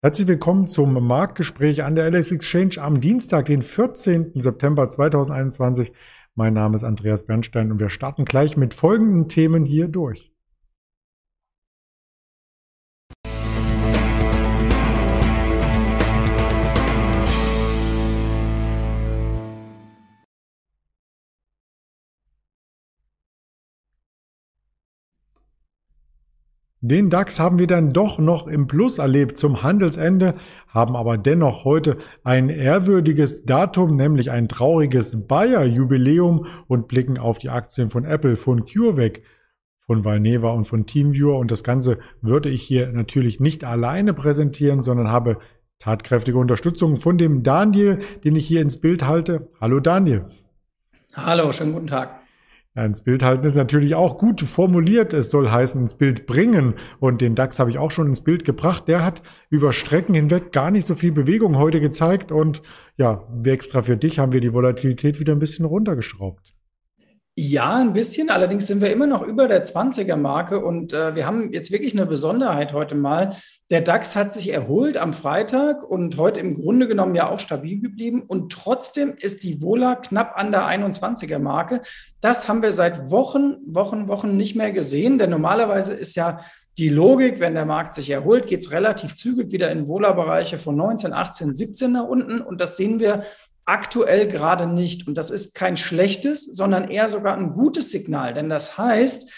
Herzlich willkommen zum Marktgespräch an der LS Exchange am Dienstag, den 14. September 2021. Mein Name ist Andreas Bernstein und wir starten gleich mit folgenden Themen hier durch. Den DAX haben wir dann doch noch im Plus erlebt zum Handelsende, haben aber dennoch heute ein ehrwürdiges Datum, nämlich ein trauriges Bayer-Jubiläum und blicken auf die Aktien von Apple, von CureVac, von Valneva und von TeamViewer. Und das Ganze würde ich hier natürlich nicht alleine präsentieren, sondern habe tatkräftige Unterstützung von dem Daniel, den ich hier ins Bild halte. Hallo Daniel. Hallo, schönen guten Tag. Ja, ins Bild halten ist natürlich auch gut formuliert. Es soll heißen, ins Bild bringen. Und den DAX habe ich auch schon ins Bild gebracht. Der hat über Strecken hinweg gar nicht so viel Bewegung heute gezeigt. Und ja, extra für dich haben wir die Volatilität wieder ein bisschen runtergeschraubt. Ja, ein bisschen. Allerdings sind wir immer noch über der 20er-Marke und äh, wir haben jetzt wirklich eine Besonderheit heute mal. Der DAX hat sich erholt am Freitag und heute im Grunde genommen ja auch stabil geblieben und trotzdem ist die Vola knapp an der 21er-Marke. Das haben wir seit Wochen, Wochen, Wochen nicht mehr gesehen, denn normalerweise ist ja die Logik, wenn der Markt sich erholt, geht es relativ zügig wieder in Vola-Bereiche von 19, 18, 17 nach unten und das sehen wir Aktuell gerade nicht. Und das ist kein schlechtes, sondern eher sogar ein gutes Signal. Denn das heißt,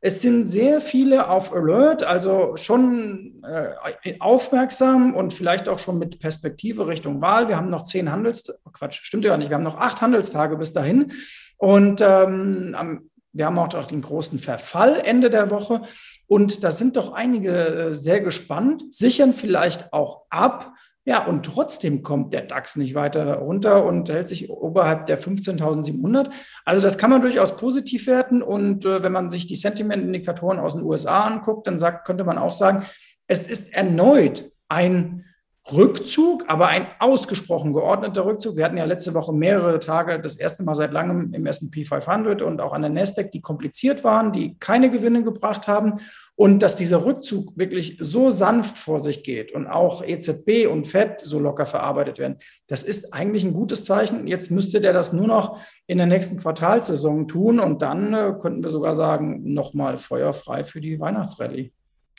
es sind sehr viele auf Alert, also schon äh, aufmerksam und vielleicht auch schon mit Perspektive Richtung Wahl. Wir haben noch zehn Handelstage, Quatsch, stimmt ja nicht, wir haben noch acht Handelstage bis dahin. Und ähm, wir haben auch den großen Verfall Ende der Woche. Und da sind doch einige äh, sehr gespannt, sichern vielleicht auch ab ja, und trotzdem kommt der DAX nicht weiter runter und hält sich oberhalb der 15.700. Also das kann man durchaus positiv werten. Und äh, wenn man sich die Sentimentindikatoren aus den USA anguckt, dann sagt, könnte man auch sagen, es ist erneut ein Rückzug, aber ein ausgesprochen geordneter Rückzug. Wir hatten ja letzte Woche mehrere Tage, das erste Mal seit langem im S&P 500 und auch an der Nasdaq, die kompliziert waren, die keine Gewinne gebracht haben. Und dass dieser Rückzug wirklich so sanft vor sich geht und auch EZB und FED so locker verarbeitet werden, das ist eigentlich ein gutes Zeichen. Jetzt müsste der das nur noch in der nächsten Quartalsaison tun und dann äh, könnten wir sogar sagen, nochmal feuerfrei für die Weihnachtsrallye.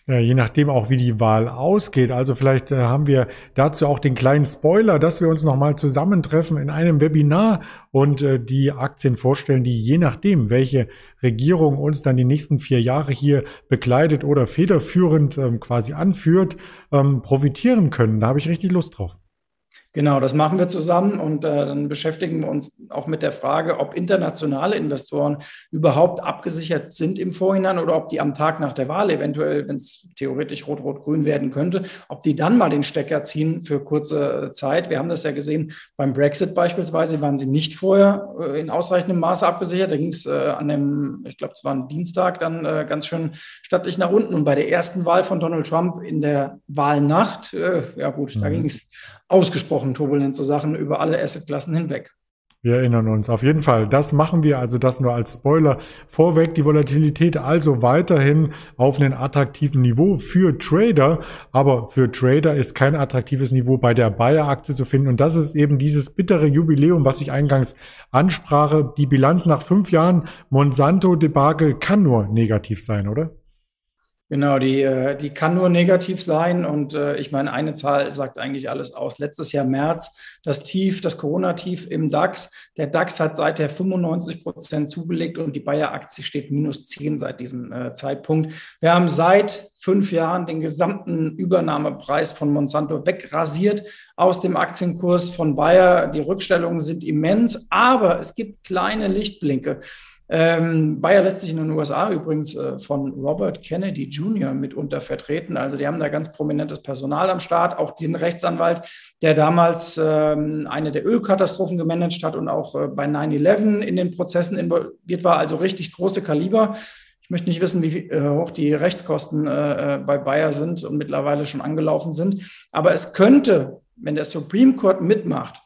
Je nachdem auch, wie die Wahl ausgeht. Also vielleicht äh, haben wir dazu auch den kleinen Spoiler, dass wir uns nochmal zusammentreffen in einem Webinar und äh, die Aktien vorstellen, die je nachdem, welche Regierung uns dann die nächsten vier Jahre hier begleitet oder federführend ähm, quasi anführt, ähm, profitieren können. Da habe ich richtig Lust drauf. Genau, das machen wir zusammen und äh, dann beschäftigen wir uns auch mit der Frage, ob internationale Investoren überhaupt abgesichert sind im Vorhinein oder ob die am Tag nach der Wahl eventuell, wenn es theoretisch rot-rot-grün werden könnte, ob die dann mal den Stecker ziehen für kurze Zeit. Wir haben das ja gesehen beim Brexit beispielsweise, waren sie nicht vorher äh, in ausreichendem Maße abgesichert. Da ging es äh, an dem, ich glaube, es war ein Dienstag, dann äh, ganz schön stattlich nach unten. Und bei der ersten Wahl von Donald Trump in der Wahlnacht, äh, ja gut, mhm. da ging es ausgesprochen turbulente Sachen über alle Assetklassen hinweg. Wir erinnern uns auf jeden Fall. Das machen wir also das nur als Spoiler vorweg. Die Volatilität also weiterhin auf einem attraktiven Niveau für Trader. Aber für Trader ist kein attraktives Niveau bei der Bayer-Aktie zu finden. Und das ist eben dieses bittere Jubiläum, was ich eingangs ansprache. Die Bilanz nach fünf Jahren Monsanto-Debakel kann nur negativ sein, oder? Genau, die, äh, die kann nur negativ sein. Und äh, ich meine, eine Zahl sagt eigentlich alles aus. Letztes Jahr März, das Tief, das Corona-Tief im DAX. Der DAX hat seither 95 Prozent zugelegt und die Bayer-Aktie steht minus 10 seit diesem äh, Zeitpunkt. Wir haben seit fünf Jahren den gesamten Übernahmepreis von Monsanto wegrasiert aus dem Aktienkurs von Bayer. Die Rückstellungen sind immens, aber es gibt kleine Lichtblinke. Ähm, Bayer lässt sich in den USA übrigens äh, von Robert Kennedy Jr. mitunter vertreten. Also die haben da ganz prominentes Personal am Start, auch den Rechtsanwalt, der damals ähm, eine der Ölkatastrophen gemanagt hat und auch äh, bei 9-11 in den Prozessen involviert war, also richtig große Kaliber. Ich möchte nicht wissen, wie äh, hoch die Rechtskosten äh, äh, bei Bayer sind und mittlerweile schon angelaufen sind. Aber es könnte, wenn der Supreme Court mitmacht,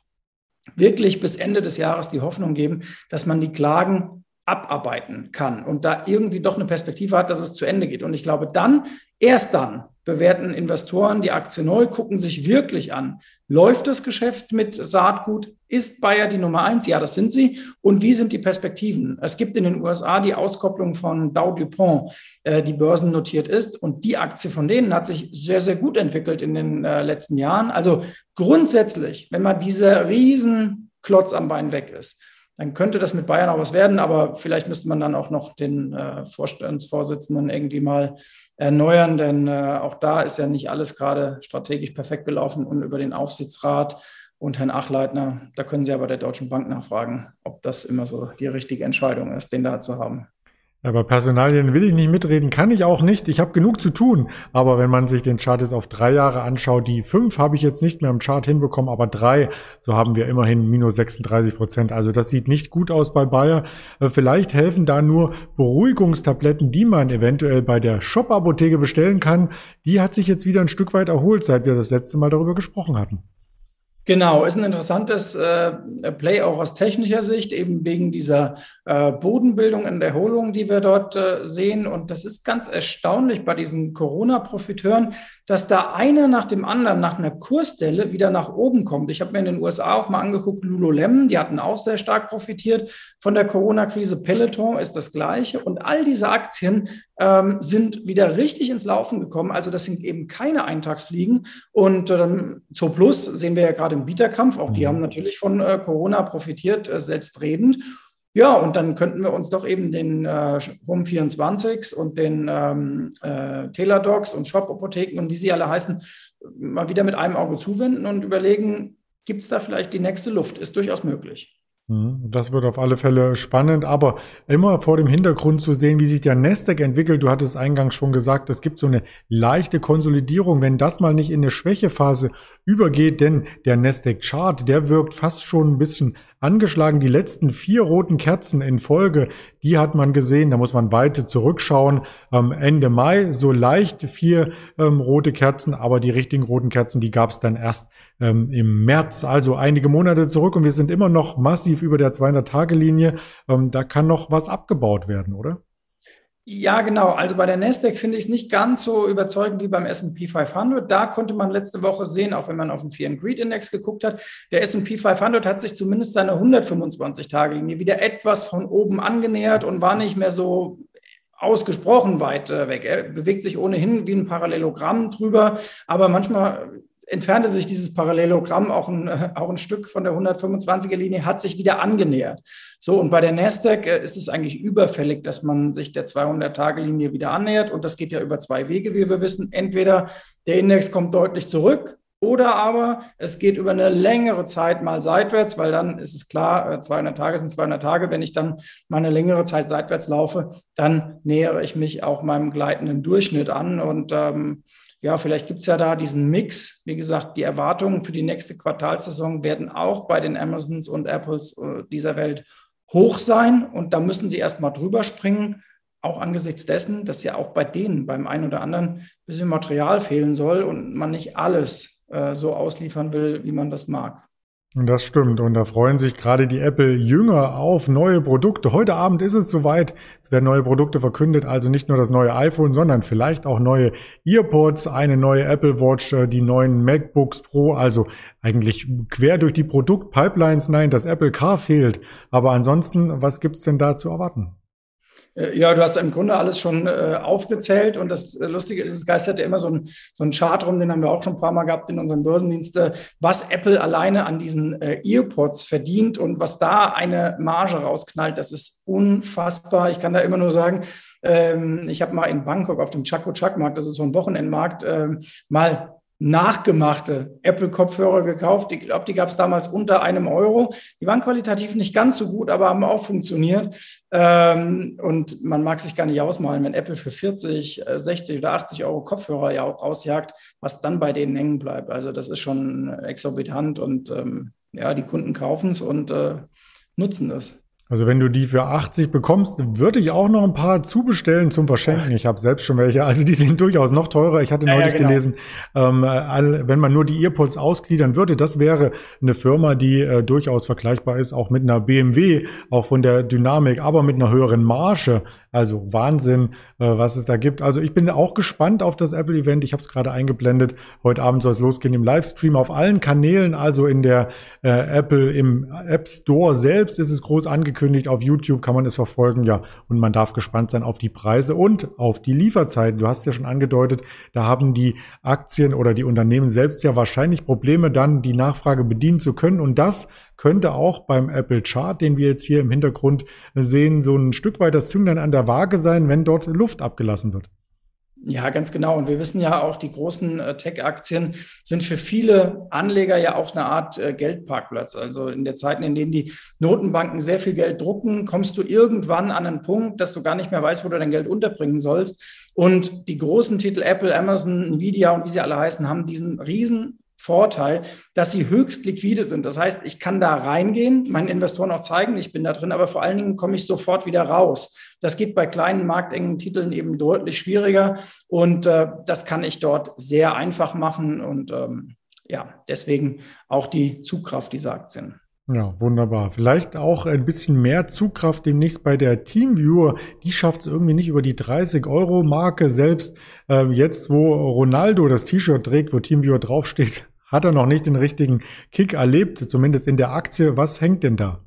wirklich bis Ende des Jahres die Hoffnung geben, dass man die Klagen abarbeiten kann und da irgendwie doch eine Perspektive hat, dass es zu Ende geht. Und ich glaube, dann, erst dann, bewerten Investoren die Aktie neu, gucken sich wirklich an, läuft das Geschäft mit Saatgut? Ist Bayer die Nummer eins? Ja, das sind sie. Und wie sind die Perspektiven? Es gibt in den USA die Auskopplung von Dow DuPont, äh, die börsennotiert ist. Und die Aktie von denen hat sich sehr, sehr gut entwickelt in den äh, letzten Jahren. Also grundsätzlich, wenn man dieser riesen Klotz am Bein weg ist, dann könnte das mit Bayern auch was werden, aber vielleicht müsste man dann auch noch den äh, Vorstandsvorsitzenden irgendwie mal erneuern, denn äh, auch da ist ja nicht alles gerade strategisch perfekt gelaufen und über den Aufsichtsrat und Herrn Achleitner, da können Sie aber der Deutschen Bank nachfragen, ob das immer so die richtige Entscheidung ist, den da zu haben. Aber Personalien will ich nicht mitreden, kann ich auch nicht. Ich habe genug zu tun. Aber wenn man sich den Chart jetzt auf drei Jahre anschaut, die fünf habe ich jetzt nicht mehr im Chart hinbekommen, aber drei, so haben wir immerhin minus 36 Prozent. Also das sieht nicht gut aus bei Bayer. Äh, vielleicht helfen da nur Beruhigungstabletten, die man eventuell bei der Shop-Apotheke bestellen kann. Die hat sich jetzt wieder ein Stück weit erholt, seit wir das letzte Mal darüber gesprochen hatten. Genau, ist ein interessantes äh, Play auch aus technischer Sicht, eben wegen dieser äh, Bodenbildung und Erholung, die wir dort äh, sehen. Und das ist ganz erstaunlich bei diesen Corona-Profiteuren, dass da einer nach dem anderen nach einer Kursstelle wieder nach oben kommt. Ich habe mir in den USA auch mal angeguckt, Lululemon, die hatten auch sehr stark profitiert von der Corona-Krise. Peloton ist das gleiche. Und all diese Aktien ähm, sind wieder richtig ins Laufen gekommen. Also das sind eben keine Eintagsfliegen. Und ähm, Zo Plus sehen wir ja gerade im Bieterkampf. Auch die mhm. haben natürlich von äh, Corona profitiert, äh, selbstredend. Ja, und dann könnten wir uns doch eben den äh, Home 24 und den ähm, äh, Teladocs und Shop-Apotheken und wie sie alle heißen, mal wieder mit einem Auge zuwenden und überlegen, gibt es da vielleicht die nächste Luft? Ist durchaus möglich. Mhm, das wird auf alle Fälle spannend, aber immer vor dem Hintergrund zu sehen, wie sich der Nasdaq entwickelt. Du hattest eingangs schon gesagt, es gibt so eine leichte Konsolidierung. Wenn das mal nicht in eine Schwächephase übergeht, denn der Nasdaq Chart, der wirkt fast schon ein bisschen angeschlagen. Die letzten vier roten Kerzen in Folge, die hat man gesehen. Da muss man weiter zurückschauen. Ähm, Ende Mai so leicht vier ähm, rote Kerzen, aber die richtigen roten Kerzen, die gab es dann erst ähm, im März, also einige Monate zurück. Und wir sind immer noch massiv über der 200-Tage-Linie. Ähm, da kann noch was abgebaut werden, oder? Ja, genau. Also bei der Nasdaq finde ich es nicht ganz so überzeugend wie beim S&P 500. Da konnte man letzte Woche sehen, auch wenn man auf den Fear and Greed Index geguckt hat, der S&P 500 hat sich zumindest seine 125-Tage-Linie wieder etwas von oben angenähert und war nicht mehr so ausgesprochen weit äh, weg. Er bewegt sich ohnehin wie ein Parallelogramm drüber, aber manchmal entfernte sich dieses Parallelogramm auch ein, auch ein Stück von der 125er Linie, hat sich wieder angenähert. So, und bei der Nasdaq äh, ist es eigentlich überfällig, dass man sich der 200-Tage-Linie wieder annähert. Und das geht ja über zwei Wege, wie wir wissen. Entweder der Index kommt deutlich zurück oder aber es geht über eine längere Zeit mal seitwärts, weil dann ist es klar, 200 äh, Tage sind 200 Tage. Wenn ich dann mal eine längere Zeit seitwärts laufe, dann nähere ich mich auch meinem gleitenden Durchschnitt an. Und ähm, ja, vielleicht gibt es ja da diesen Mix. Wie gesagt, die Erwartungen für die nächste Quartalsaison werden auch bei den Amazons und Apples äh, dieser Welt hoch sein. Und da müssen sie erstmal drüber springen. Auch angesichts dessen, dass ja auch bei denen beim einen oder anderen ein bisschen Material fehlen soll und man nicht alles äh, so ausliefern will, wie man das mag. Und das stimmt. Und da freuen sich gerade die Apple-Jünger auf neue Produkte. Heute Abend ist es soweit. Es werden neue Produkte verkündet. Also nicht nur das neue iPhone, sondern vielleicht auch neue EarPods, eine neue Apple Watch, äh, die neuen MacBooks Pro. Also eigentlich quer durch die Produktpipelines. Nein, das Apple Car fehlt. Aber ansonsten, was gibt's denn da zu erwarten? Äh, ja, du hast im Grunde alles schon äh, aufgezählt und das äh, Lustige ist, es geistert ja immer so ein, so ein Chart rum, den haben wir auch schon ein paar Mal gehabt in unserem Börsendienst, äh, was Apple alleine an diesen äh, Earpods verdient und was da eine Marge rausknallt, das ist unfassbar. Ich kann da immer nur sagen, ähm, ich habe mal in Bangkok auf dem Chaco Chak Markt, das ist so ein Wochenendmarkt, ähm, mal nachgemachte Apple-Kopfhörer gekauft. Ich glaube, die gab es damals unter einem Euro. Die waren qualitativ nicht ganz so gut, aber haben auch funktioniert. Ähm, und man mag sich gar nicht ausmalen, wenn Apple für 40, 60 äh, oder 80 Euro Kopfhörer ja auch rausjagt, was dann bei denen hängen bleibt. Also das ist schon exorbitant und ähm, ja, die Kunden kaufen es und äh, nutzen es. Also wenn du die für 80 bekommst, würde ich auch noch ein paar zubestellen zum Verschenken. Ich habe selbst schon welche. Also die sind durchaus noch teurer. Ich hatte ja, neulich ja, genau. gelesen, ähm, wenn man nur die Earpods ausgliedern würde, das wäre eine Firma, die äh, durchaus vergleichbar ist, auch mit einer BMW, auch von der Dynamik, aber mit einer höheren Marge. Also Wahnsinn, äh, was es da gibt. Also ich bin auch gespannt auf das Apple-Event. Ich habe es gerade eingeblendet. Heute Abend soll es losgehen im Livestream auf allen Kanälen, also in der äh, Apple im App Store selbst ist es groß angekündigt angekündigt. Auf YouTube kann man es verfolgen, ja. Und man darf gespannt sein auf die Preise und auf die Lieferzeiten. Du hast ja schon angedeutet, da haben die Aktien oder die Unternehmen selbst ja wahrscheinlich Probleme, dann die Nachfrage bedienen zu können. Und das könnte auch beim Apple Chart, den wir jetzt hier im Hintergrund sehen, so ein Stück weit das Zünglein an der Waage sein, wenn dort Luft abgelassen wird. Ja, ganz genau. Und wir wissen ja auch, die großen äh, Tech-Aktien sind für viele Anleger ja auch eine Art äh, Geldparkplatz. Also in der Zeiten, in denen die Notenbanken sehr viel Geld drucken, kommst du irgendwann an einen Punkt, dass du gar nicht mehr weißt, wo du dein Geld unterbringen sollst. Und die großen Titel Apple, Amazon, Nvidia und wie sie alle heißen, haben diesen riesen Vorteil, dass sie höchst liquide sind. Das heißt, ich kann da reingehen, meinen Investoren auch zeigen, ich bin da drin, aber vor allen Dingen komme ich sofort wieder raus. Das geht bei kleinen marktengen Titeln eben deutlich schwieriger und äh, das kann ich dort sehr einfach machen und ähm, ja, deswegen auch die Zugkraft dieser Aktien. Ja, wunderbar. Vielleicht auch ein bisschen mehr Zugkraft demnächst bei der Teamviewer. Die schafft es irgendwie nicht über die 30 Euro Marke. Selbst äh, jetzt, wo Ronaldo das T-Shirt trägt, wo Teamviewer draufsteht, hat er noch nicht den richtigen Kick erlebt, zumindest in der Aktie. Was hängt denn da?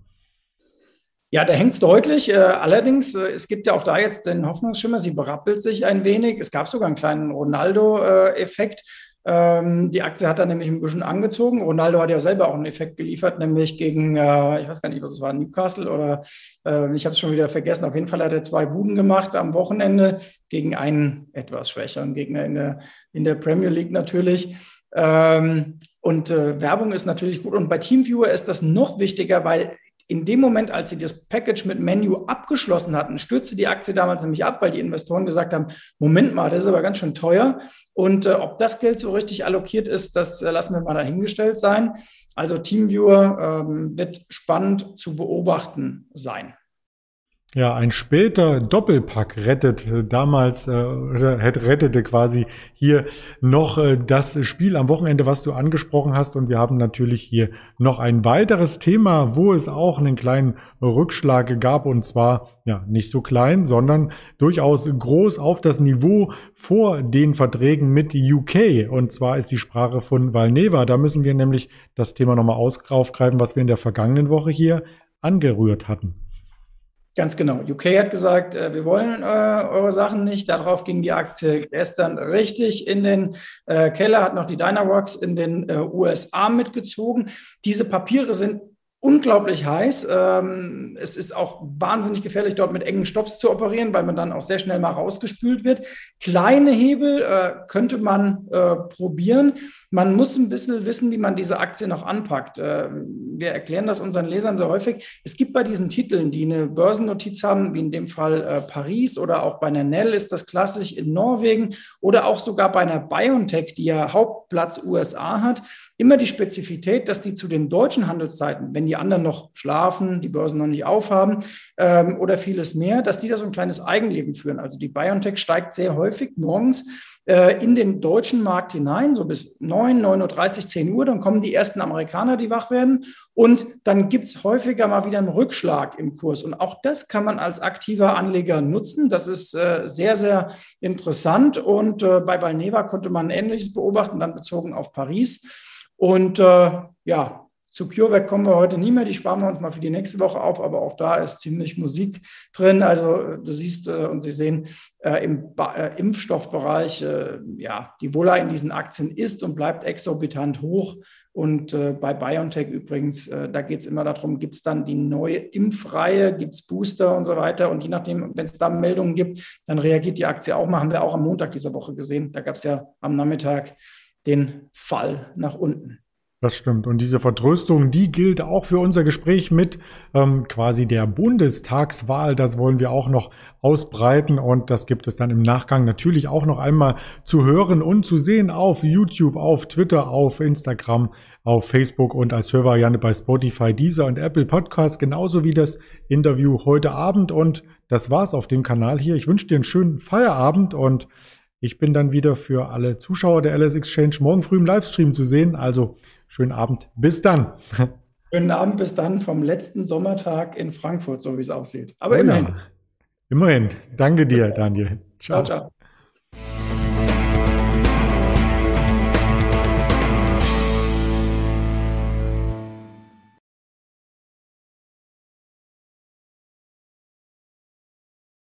Ja, da hängt es deutlich. Äh, allerdings, äh, es gibt ja auch da jetzt den Hoffnungsschimmer, sie berappelt sich ein wenig. Es gab sogar einen kleinen Ronaldo-Effekt. Ähm, die Aktie hat dann nämlich ein bisschen angezogen. Ronaldo hat ja selber auch einen Effekt geliefert, nämlich gegen, äh, ich weiß gar nicht, was es war, Newcastle oder äh, ich habe es schon wieder vergessen. Auf jeden Fall hat er zwei Buden gemacht am Wochenende gegen einen etwas schwächeren Gegner in der, in der Premier League natürlich. Ähm, und äh, Werbung ist natürlich gut. Und bei Teamviewer ist das noch wichtiger, weil in dem Moment, als sie das Package mit Menu abgeschlossen hatten, stürzte die Aktie damals nämlich ab, weil die Investoren gesagt haben, Moment mal, das ist aber ganz schön teuer. Und äh, ob das Geld so richtig allokiert ist, das äh, lassen wir mal dahingestellt sein. Also Teamviewer ähm, wird spannend zu beobachten sein. Ja, ein später Doppelpack rettet äh, damals, äh, rettete quasi hier noch äh, das Spiel am Wochenende, was du angesprochen hast. Und wir haben natürlich hier noch ein weiteres Thema, wo es auch einen kleinen Rückschlag gab. Und zwar, ja, nicht so klein, sondern durchaus groß auf das Niveau vor den Verträgen mit UK. Und zwar ist die Sprache von Valneva. Da müssen wir nämlich das Thema nochmal aufgreifen, was wir in der vergangenen Woche hier angerührt hatten. Ganz genau. UK hat gesagt, äh, wir wollen äh, eure Sachen nicht. Darauf ging die Aktie gestern richtig in den äh, Keller, hat noch die Dynavox in den äh, USA mitgezogen. Diese Papiere sind unglaublich heiß. Ähm, es ist auch wahnsinnig gefährlich, dort mit engen Stops zu operieren, weil man dann auch sehr schnell mal rausgespült wird. Kleine Hebel äh, könnte man äh, probieren. Man muss ein bisschen wissen, wie man diese Aktie noch anpackt. Äh, wir erklären das unseren Lesern sehr häufig. Es gibt bei diesen Titeln, die eine Börsennotiz haben, wie in dem Fall äh, Paris oder auch bei einer Nell ist das klassisch in Norwegen oder auch sogar bei einer BioNTech, die ja Hauptplatz USA hat, immer die Spezifität, dass die zu den deutschen Handelszeiten, wenn die anderen noch schlafen, die Börsen noch nicht aufhaben ähm, oder vieles mehr, dass die da so ein kleines Eigenleben führen. Also die BioNTech steigt sehr häufig morgens äh, in den deutschen Markt hinein, so bis 9, 9.30 Uhr, 10 Uhr. Dann kommen die ersten Amerikaner, die wach werden. Und dann gibt es häufiger mal wieder einen Rückschlag im Kurs. Und auch das kann man als aktiver Anleger nutzen. Das ist äh, sehr, sehr interessant. Und äh, bei Balneva konnte man Ähnliches beobachten, dann bezogen auf Paris. Und äh, ja, zu CureVac kommen wir heute nie mehr, die sparen wir uns mal für die nächste Woche auf, aber auch da ist ziemlich Musik drin. Also du siehst äh, und Sie sehen äh, im ba äh, Impfstoffbereich, äh, ja, die Wohler in diesen Aktien ist und bleibt exorbitant hoch. Und äh, bei BioNTech übrigens, äh, da geht es immer darum, gibt es dann die neue Impfreihe, gibt es Booster und so weiter. Und je nachdem, wenn es da Meldungen gibt, dann reagiert die Aktie auch mal. Haben wir auch am Montag dieser Woche gesehen. Da gab es ja am Nachmittag den Fall nach unten. Das stimmt. Und diese Vertröstung, die gilt auch für unser Gespräch mit ähm, quasi der Bundestagswahl. Das wollen wir auch noch ausbreiten und das gibt es dann im Nachgang natürlich auch noch einmal zu hören und zu sehen auf YouTube, auf Twitter, auf Instagram, auf Facebook und als Hörvariante bei Spotify, Deezer und Apple Podcasts, genauso wie das Interview heute Abend. Und das war's auf dem Kanal hier. Ich wünsche dir einen schönen Feierabend und ich bin dann wieder für alle Zuschauer der LS Exchange morgen früh im Livestream zu sehen. Also Schönen Abend. Bis dann. Schönen Abend bis dann vom letzten Sommertag in Frankfurt, so wie es aussieht. Aber oh immerhin. Ja. Immerhin. Danke dir, Daniel. Ciao, ciao. ciao.